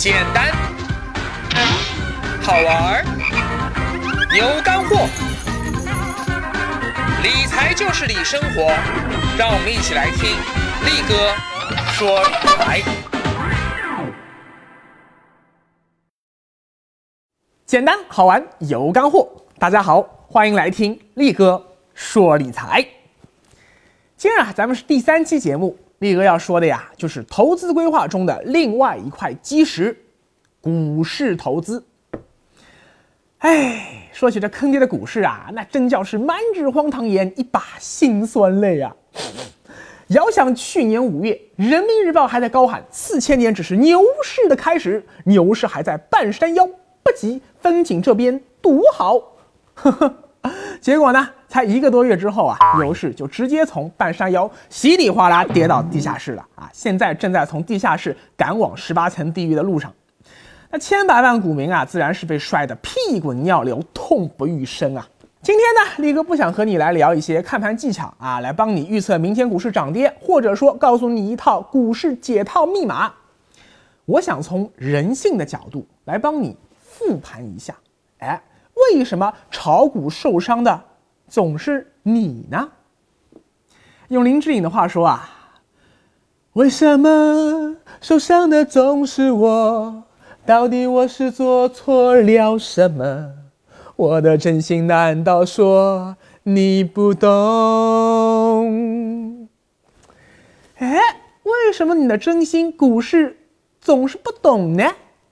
简单，好玩，有干货，理财就是理生活，让我们一起来听。力哥说理财。简单好玩有干货，大家好，欢迎来听力哥说理财。今儿啊，咱们是第三期节目，力哥要说的呀，就是投资规划中的另外一块基石——股市投资。哎，说起这坑爹的股市啊，那真叫是满纸荒唐言，一把辛酸泪啊！遥想去年五月，《人民日报》还在高喊“四千年只是牛市的开始，牛市还在半山腰”。不急，风景这边独好。呵呵，结果呢？才一个多月之后啊，牛市就直接从半山腰稀里哗啦跌到地下室了啊！现在正在从地下室赶往十八层地狱的路上。那千百万股民啊，自然是被摔得屁滚尿流，痛不欲生啊！今天呢，力哥不想和你来聊一些看盘技巧啊，来帮你预测明天股市涨跌，或者说告诉你一套股市解套密码。我想从人性的角度来帮你。复盘一下，哎，为什么炒股受伤的总是你呢？用林志颖的话说啊，为什么受伤的总是我？到底我是做错了什么？我的真心难道说你不懂？哎，为什么你的真心股市总是不懂呢？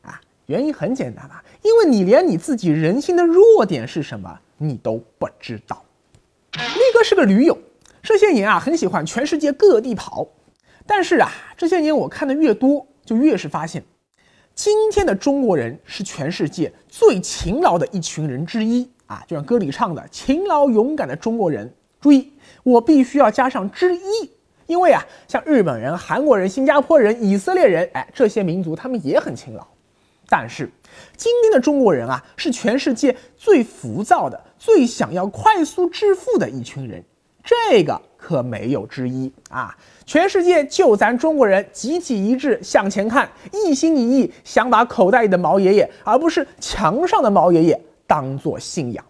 啊，原因很简单啊。因为你连你自己人性的弱点是什么你都不知道。力哥是个驴友，这些年啊很喜欢全世界各地跑，但是啊这些年我看的越多，就越是发现，今天的中国人是全世界最勤劳的一群人之一啊，就像歌里唱的“勤劳勇敢的中国人”。注意，我必须要加上之一，因为啊像日本人、韩国人、新加坡人、以色列人，哎这些民族他们也很勤劳。但是，今天的中国人啊，是全世界最浮躁的、最想要快速致富的一群人，这个可没有之一啊！全世界就咱中国人集体一致向前看，一心一意想把口袋里的毛爷爷，而不是墙上的毛爷爷，当做信仰！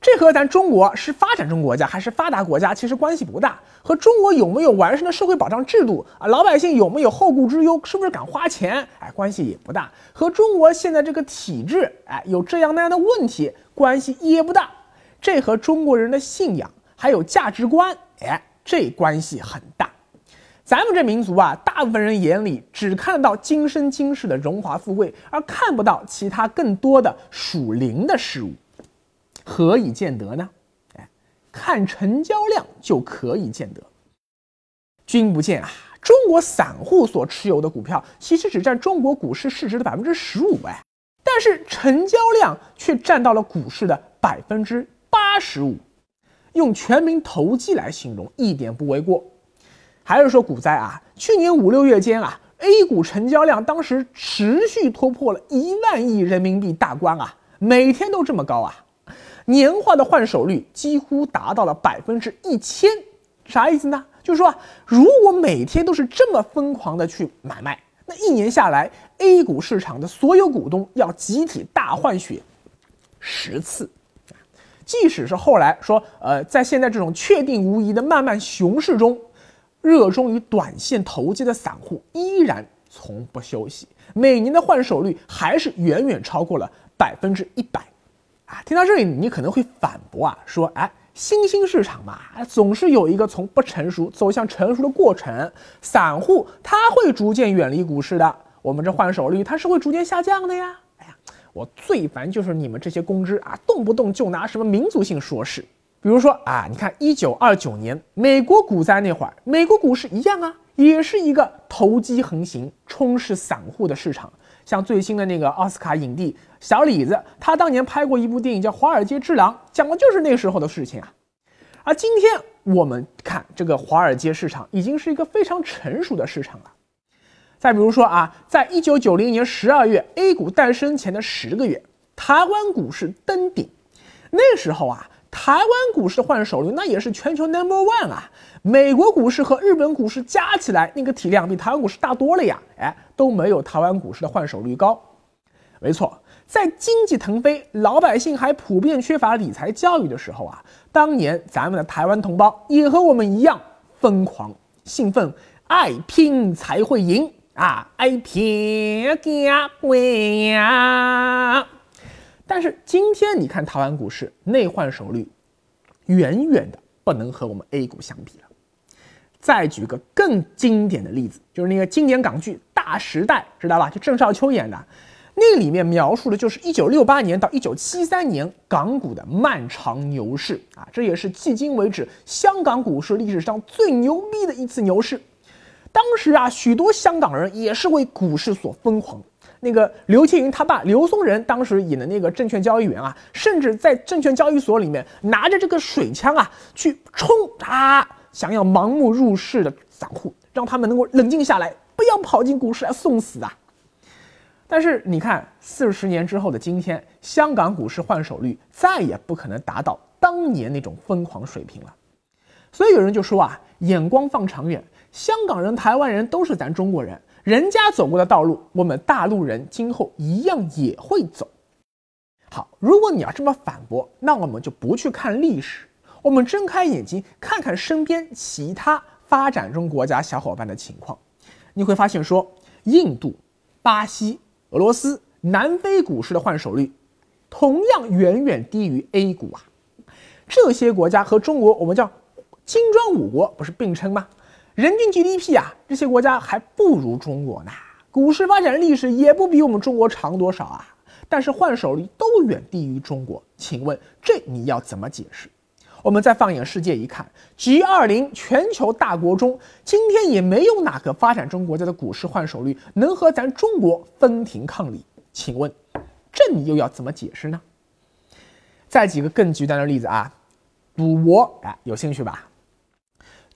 这和咱中国是发展中国家还是发达国家其实关系不大，和中国有没有完善的社会保障制度啊，老百姓有没有后顾之忧，是不是敢花钱，哎，关系也不大。和中国现在这个体制，哎，有这样那样的问题，关系也不大。这和中国人的信仰还有价值观，哎，这关系很大。咱们这民族啊，大部分人眼里只看到今生今世的荣华富贵，而看不到其他更多的属灵的事物。何以见得呢？哎，看成交量就可以见得。君不见啊，中国散户所持有的股票其实只占中国股市市值的百分之十五，哎，但是成交量却占到了股市的百分之八十五，用全民投机来形容一点不为过。还是说股灾啊？去年五六月间啊，A 股成交量当时持续突破了一万亿人民币大关啊，每天都这么高啊。年化的换手率几乎达到了百分之一千，啥意思呢？就是说，如果每天都是这么疯狂的去买卖，那一年下来，A 股市场的所有股东要集体大换血十次。即使是后来说，呃，在现在这种确定无疑的漫漫熊市中，热衷于短线投机的散户依然从不休息，每年的换手率还是远远超过了百分之一百。啊，听到这里，你可能会反驳啊，说，哎，新兴市场嘛，总是有一个从不成熟走向成熟的过程，散户他会逐渐远离股市的，我们这换手率它是会逐渐下降的呀。哎呀，我最烦就是你们这些公知啊，动不动就拿什么民族性说事，比如说啊，你看一九二九年美国股灾那会儿，美国股市一样啊，也是一个投机横行、充斥散户的市场。像最新的那个奥斯卡影帝小李子，他当年拍过一部电影叫《华尔街之狼》，讲的就是那时候的事情啊。而今天我们看这个华尔街市场，已经是一个非常成熟的市场了。再比如说啊，在一九九零年十二月 A 股诞生前的十个月，台湾股市登顶，那时候啊，台湾股市的换手率那也是全球 number one 啊！美国股市和日本股市加起来那个体量比台湾股市大多了呀！哎，都没有台湾股市的换手率高。没错，在经济腾飞、老百姓还普遍缺乏理财教育的时候啊，当年咱们的台湾同胞也和我们一样疯狂、兴奋、爱拼才会赢啊！爱拼才会赢！但是今天你看台湾股市内换手率，远远的不能和我们 A 股相比了。再举个更经典的例子，就是那个经典港剧《大时代》，知道吧？就郑少秋演的，那里面描述的就是一九六八年到一九七三年港股的漫长牛市啊，这也是迄今为止香港股市历史上最牛逼的一次牛市。当时啊，许多香港人也是为股市所疯狂。那个刘青云他爸刘松仁当时演的那个证券交易员啊，甚至在证券交易所里面拿着这个水枪啊去冲啊，想要盲目入市的散户，让他们能够冷静下来，不要跑进股市来送死啊！但是你看，四十年之后的今天，香港股市换手率再也不可能达到当年那种疯狂水平了。所以有人就说啊，眼光放长远，香港人、台湾人都是咱中国人。人家走过的道路，我们大陆人今后一样也会走。好，如果你要这么反驳，那我们就不去看历史，我们睁开眼睛看看身边其他发展中国家小伙伴的情况，你会发现说，印度、巴西、俄罗斯、南非股市的换手率，同样远远低于 A 股啊。这些国家和中国，我们叫金砖五国，不是并称吗？人均 GDP 啊，这些国家还不如中国呢。股市发展历史也不比我们中国长多少啊。但是换手率都远低于中国，请问这你要怎么解释？我们再放眼世界一看，G20 全球大国中，今天也没有哪个发展中国家的股市换手率能和咱中国分庭抗礼。请问这你又要怎么解释呢？再举个更极端的例子啊，赌博，哎，有兴趣吧？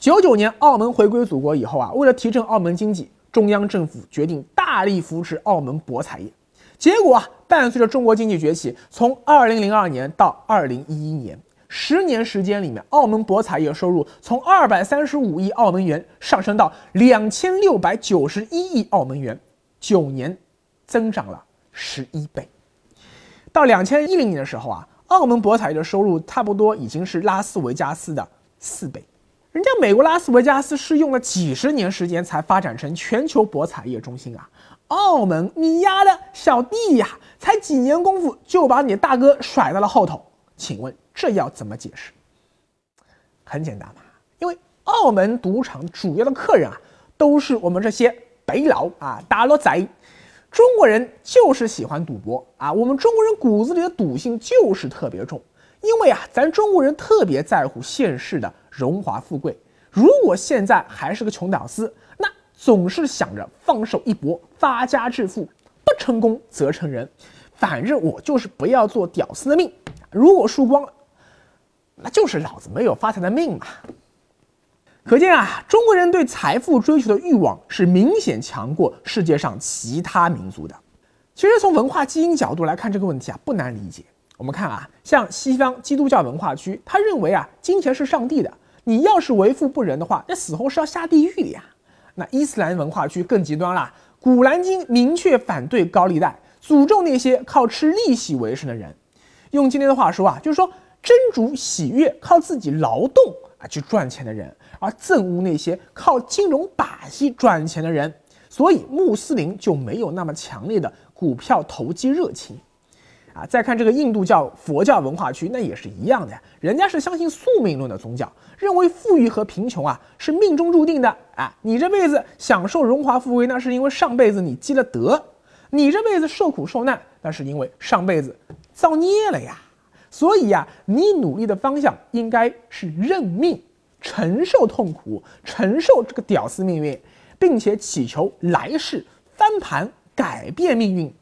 九九年，澳门回归祖国以后啊，为了提振澳门经济，中央政府决定大力扶持澳门博彩业。结果啊，伴随着中国经济崛起，从二零零二年到二零一一年，十年时间里面，澳门博彩业收入从二百三十五亿澳门元上升到两千六百九十一亿澳门元，九年增长了十一倍。到两千一零年的时候啊，澳门博彩业的收入差不多已经是拉斯维加斯的四倍。人家美国拉斯维加斯是用了几十年时间才发展成全球博彩业中心啊，澳门你丫的小弟呀，才几年功夫就把你大哥甩到了后头，请问这要怎么解释？很简单嘛，因为澳门赌场主要的客人啊，都是我们这些北佬啊，大陆仔，中国人就是喜欢赌博啊，我们中国人骨子里的赌性就是特别重。因为啊，咱中国人特别在乎现世的荣华富贵。如果现在还是个穷屌丝，那总是想着放手一搏，发家致富，不成功则成仁。反正我就是不要做屌丝的命。如果输光了，那就是老子没有发财的命嘛。可见啊，中国人对财富追求的欲望是明显强过世界上其他民族的。其实从文化基因角度来看这个问题啊，不难理解。我们看啊，像西方基督教文化区，他认为啊，金钱是上帝的，你要是为富不仁的话，那死后是要下地狱的呀。那伊斯兰文化区更极端了，古兰经明确反对高利贷，诅咒那些靠吃利息为生的人。用今天的话说啊，就是说真主喜悦靠自己劳动啊去赚钱的人，而憎恶那些靠金融把戏赚钱的人。所以穆斯林就没有那么强烈的股票投机热情。啊，再看这个印度教佛教文化区，那也是一样的呀，人家是相信宿命论的宗教，认为富裕和贫穷啊是命中注定的。啊，你这辈子享受荣华富贵，那是因为上辈子你积了德；你这辈子受苦受难，那是因为上辈子造孽了呀。所以呀，你努力的方向应该是认命，承受痛苦，承受这个屌丝命运，并且祈求来世翻盘改变命运。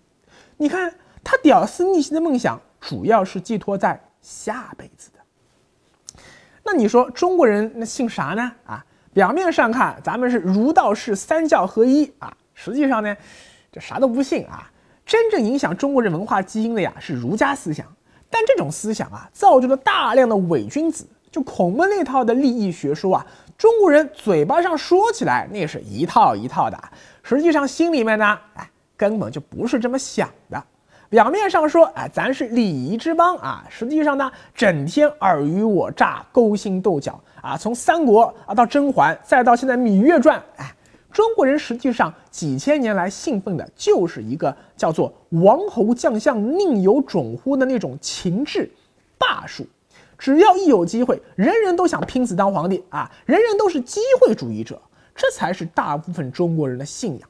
你看。他屌丝逆袭的梦想主要是寄托在下辈子的。那你说中国人那信啥呢？啊，表面上看咱们是儒道释三教合一啊，实际上呢，这啥都不信啊。真正影响中国人文化基因的呀是儒家思想，但这种思想啊，造就了大量的伪君子。就孔孟那套的利益学说啊，中国人嘴巴上说起来那是一套一套的，实际上心里面呢，哎，根本就不是这么想的。表面上说，哎，咱是礼仪之邦啊，实际上呢，整天尔虞我诈、勾心斗角啊。从三国啊到甄嬛，再到现在《芈月传》，哎，中国人实际上几千年来信奉的就是一个叫做“王侯将相宁有种乎”的那种情志霸术。只要一有机会，人人都想拼死当皇帝啊！人人都是机会主义者，这才是大部分中国人的信仰。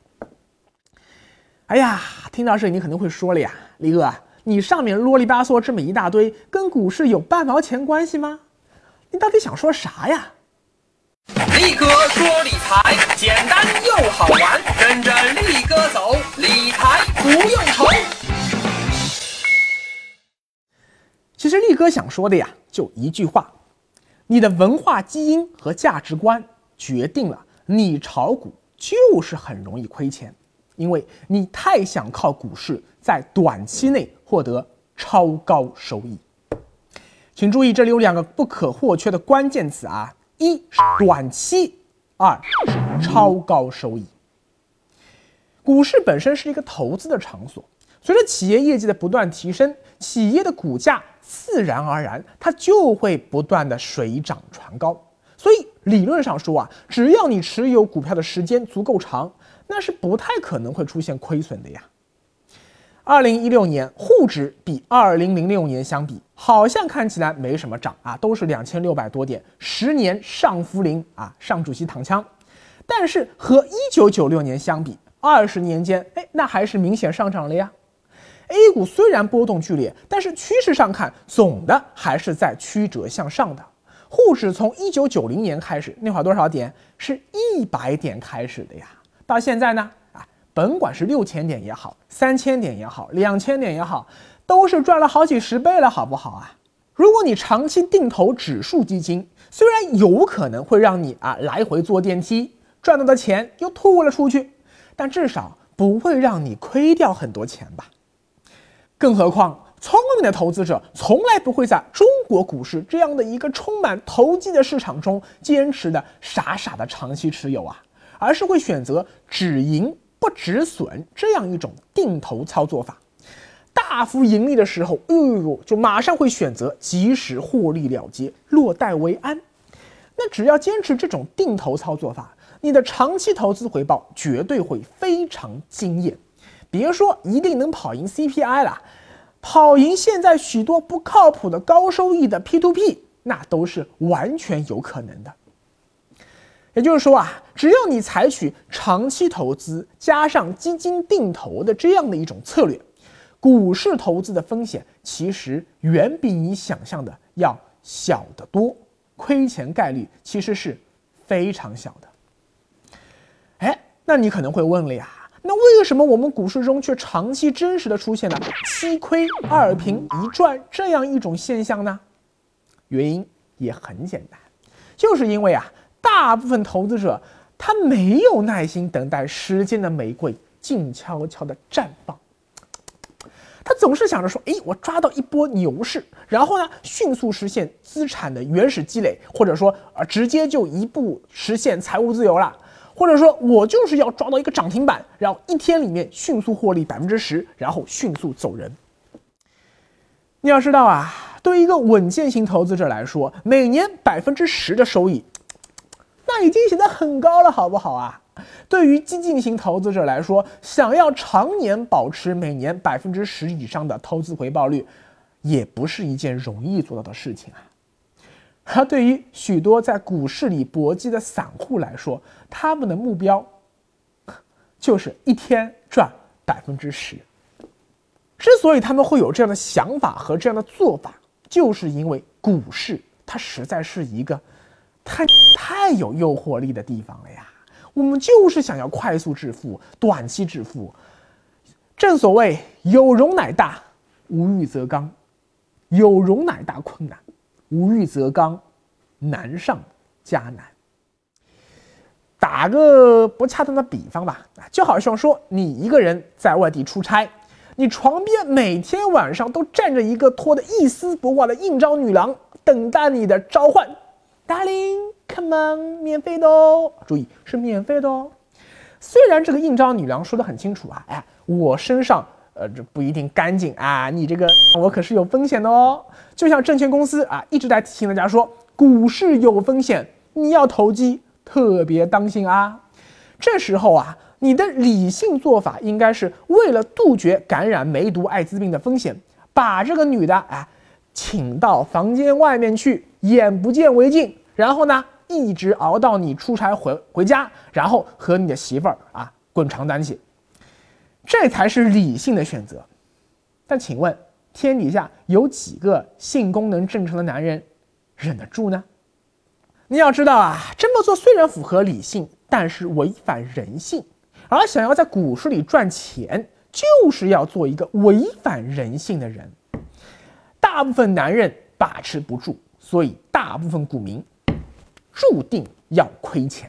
哎呀，听到这里你可能会说了呀，李哥，你上面啰里吧嗦这么一大堆，跟股市有半毛钱关系吗？你到底想说啥呀？力哥说理财简单又好玩，跟着力哥走，理财不用愁。其实力哥想说的呀。就一句话，你的文化基因和价值观决定了你炒股就是很容易亏钱，因为你太想靠股市在短期内获得超高收益。请注意，这里有两个不可或缺的关键词啊，一是短期，二是超高收益。股市本身是一个投资的场所，随着企业业绩的不断提升，企业的股价。自然而然，它就会不断的水涨船高。所以理论上说啊，只要你持有股票的时间足够长，那是不太可能会出现亏损的呀。二零一六年沪指比二零零六年相比，好像看起来没什么涨啊，都是两千六百多点，十年上浮零啊，上主席躺枪。但是和一九九六年相比，二十年间，哎，那还是明显上涨了呀。A 股虽然波动剧烈，但是趋势上看，总的还是在曲折向上的。沪指从一九九零年开始，那会儿多少点？是一百点开始的呀。到现在呢，啊，甭管是六千点也好，三千点也好，两千点也好，都是赚了好几十倍了，好不好啊？如果你长期定投指数基金，虽然有可能会让你啊来回坐电梯，赚到的钱又吐了出去，但至少不会让你亏掉很多钱吧。更何况，聪明的投资者从来不会在中国股市这样的一个充满投机的市场中坚持的傻傻的长期持有啊，而是会选择止盈不止损这样一种定投操作法。大幅盈利的时候，哎呦，就马上会选择及时获利了结，落袋为安。那只要坚持这种定投操作法，你的长期投资回报绝对会非常惊艳。别说一定能跑赢 CPI 了，跑赢现在许多不靠谱的高收益的 P2P，那都是完全有可能的。也就是说啊，只要你采取长期投资加上基金定投的这样的一种策略，股市投资的风险其实远比你想象的要小得多，亏钱概率其实是非常小的。哎，那你可能会问了呀？那为什么我们股市中却长期真实的出现了七亏二平一赚这样一种现象呢？原因也很简单，就是因为啊，大部分投资者他没有耐心等待时间的玫瑰静悄悄的绽放，他总是想着说，哎，我抓到一波牛市，然后呢，迅速实现资产的原始积累，或者说啊，直接就一步实现财务自由了。或者说我就是要抓到一个涨停板，然后一天里面迅速获利百分之十，然后迅速走人。你要知道啊，对于一个稳健型投资者来说，每年百分之十的收益，那已经显得很高了，好不好啊？对于激进型投资者来说，想要常年保持每年百分之十以上的投资回报率，也不是一件容易做到的事情啊。而对于许多在股市里搏击的散户来说，他们的目标就是一天赚百分之十。之所以他们会有这样的想法和这样的做法，就是因为股市它实在是一个太太有诱惑力的地方了呀。我们就是想要快速致富、短期致富。正所谓有容乃大，无欲则刚。有容乃大困难。无欲则刚，难上加难。打个不恰当的比方吧，就好像说你一个人在外地出差，你床边每天晚上都站着一个脱得一丝不挂的应招女郎，等待你的召唤。Darling，come on，免费的哦，注意是免费的哦。虽然这个应招女郎说的很清楚啊，哎，我身上呃这不一定干净啊，你这个我可是有风险的哦。就像证券公司啊一直在提醒大家说，股市有风险，你要投机特别当心啊。这时候啊。你的理性做法应该是为了杜绝感染梅毒、艾滋病的风险，把这个女的啊，请到房间外面去，眼不见为净，然后呢，一直熬到你出差回回家，然后和你的媳妇儿啊滚床单去，这才是理性的选择。但请问，天底下有几个性功能正常的男人忍得住呢？你要知道啊，这么做虽然符合理性，但是违反人性。而想要在股市里赚钱，就是要做一个违反人性的人。大部分男人把持不住，所以大部分股民注定要亏钱。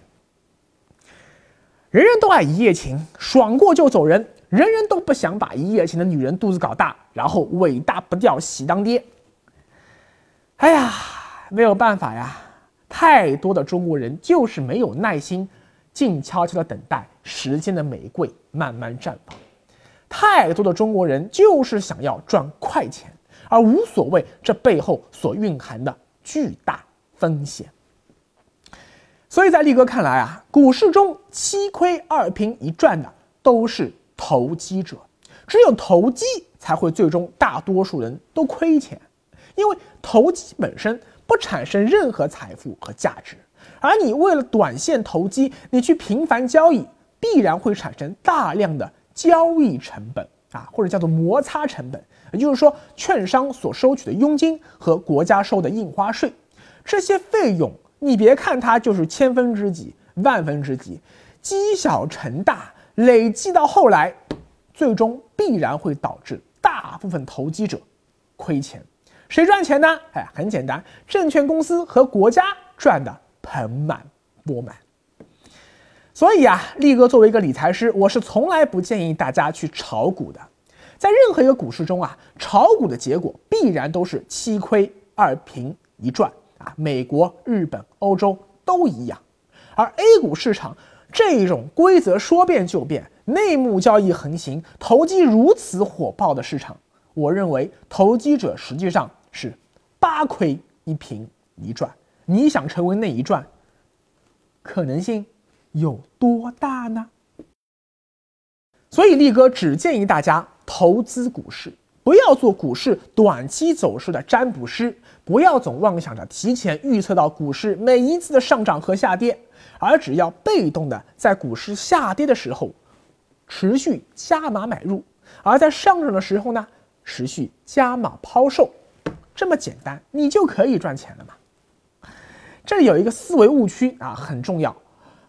人人都爱一夜情，爽过就走人；人人都不想把一夜情的女人肚子搞大，然后尾大不掉，喜当爹。哎呀，没有办法呀，太多的中国人就是没有耐心。静悄悄的等待时间的玫瑰慢慢绽放。太多的中国人就是想要赚快钱，而无所谓这背后所蕴含的巨大风险。所以在力哥看来啊，股市中七亏二平一赚的都是投机者，只有投机才会最终大多数人都亏钱，因为投机本身不产生任何财富和价值。而你为了短线投机，你去频繁交易，必然会产生大量的交易成本啊，或者叫做摩擦成本。也就是说，券商所收取的佣金和国家收的印花税，这些费用，你别看它就是千分之几、万分之几，积小成大，累计到后来，最终必然会导致大部分投机者亏钱。谁赚钱呢？哎，很简单，证券公司和国家赚的。盆满钵满，所以啊，力哥作为一个理财师，我是从来不建议大家去炒股的。在任何一个股市中啊，炒股的结果必然都是七亏二平一赚啊。美国、日本、欧洲都一样，而 A 股市场这种规则说变就变、内幕交易横行、投机如此火爆的市场，我认为投机者实际上是八亏一平一赚。你想成为那一赚，可能性有多大呢？所以力哥只建议大家投资股市，不要做股市短期走势的占卜师，不要总妄想着提前预测到股市每一次的上涨和下跌，而只要被动的在股市下跌的时候持续加码买入，而在上涨的时候呢持续加码抛售，这么简单，你就可以赚钱了嘛。这里有一个思维误区啊，很重要。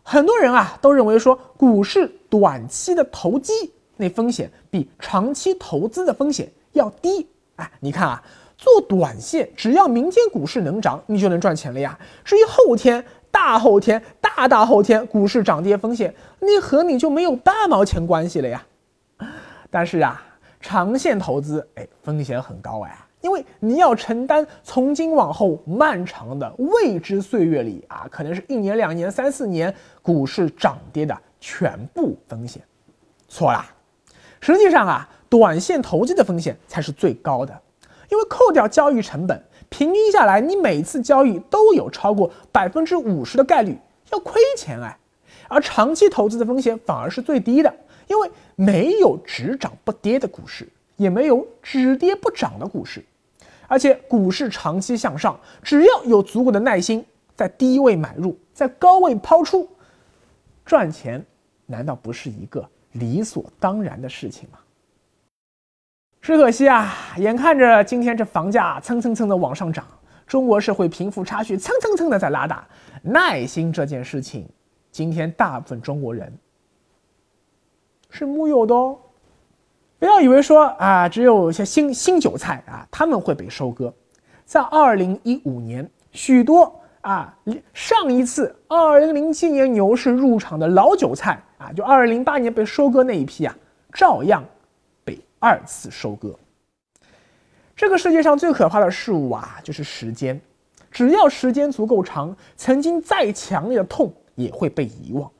很多人啊都认为说，股市短期的投机那风险比长期投资的风险要低。哎，你看啊，做短线，只要明天股市能涨，你就能赚钱了呀。至于后天、大后天、大大后天股市涨跌风险，那和你就没有半毛钱关系了呀。但是啊，长线投资，哎，风险很高哎。因为你要承担从今往后漫长的未知岁月里啊，可能是一年、两年、三四年股市涨跌的全部风险，错啦！实际上啊，短线投机的风险才是最高的，因为扣掉交易成本，平均下来，你每次交易都有超过百分之五十的概率要亏钱哎，而长期投资的风险反而是最低的，因为没有只涨不跌的股市，也没有只跌不涨的股市。而且股市长期向上，只要有足够的耐心，在低位买入，在高位抛出，赚钱难道不是一个理所当然的事情吗？只可惜啊，眼看着今天这房价蹭蹭蹭的往上涨，中国社会贫富差距蹭蹭蹭的在拉大，耐心这件事情，今天大部分中国人是木有的哦。不要以为说啊，只有一些新新韭菜啊，他们会被收割。在二零一五年，许多啊上一次二零零七年牛市入场的老韭菜啊，就二零零八年被收割那一批啊，照样被二次收割。这个世界上最可怕的事物啊，就是时间。只要时间足够长，曾经再强烈的痛也会被遗忘，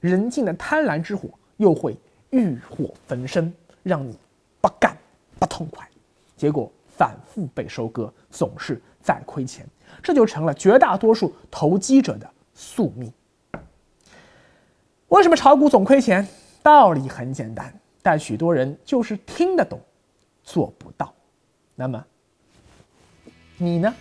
人性的贪婪之火又会欲火焚身，让你不干不痛快，结果反复被收割，总是在亏钱，这就成了绝大多数投机者的宿命。为什么炒股总亏钱？道理很简单，但许多人就是听得懂，做不到。那么，你呢？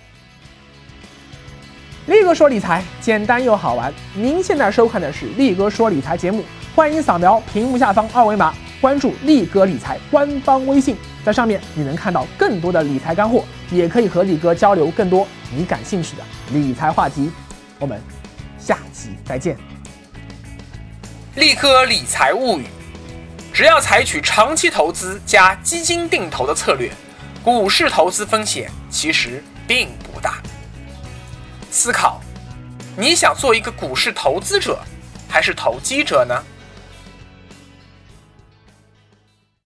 力哥说理财简单又好玩。您现在收看的是力哥说理财节目，欢迎扫描屏幕下方二维码关注力哥理财官方微信，在上面你能看到更多的理财干货，也可以和力哥交流更多你感兴趣的理财话题。我们下期再见。力哥理财物语，只要采取长期投资加基金定投的策略，股市投资风险其实并不大。思考，你想做一个股市投资者，还是投机者呢？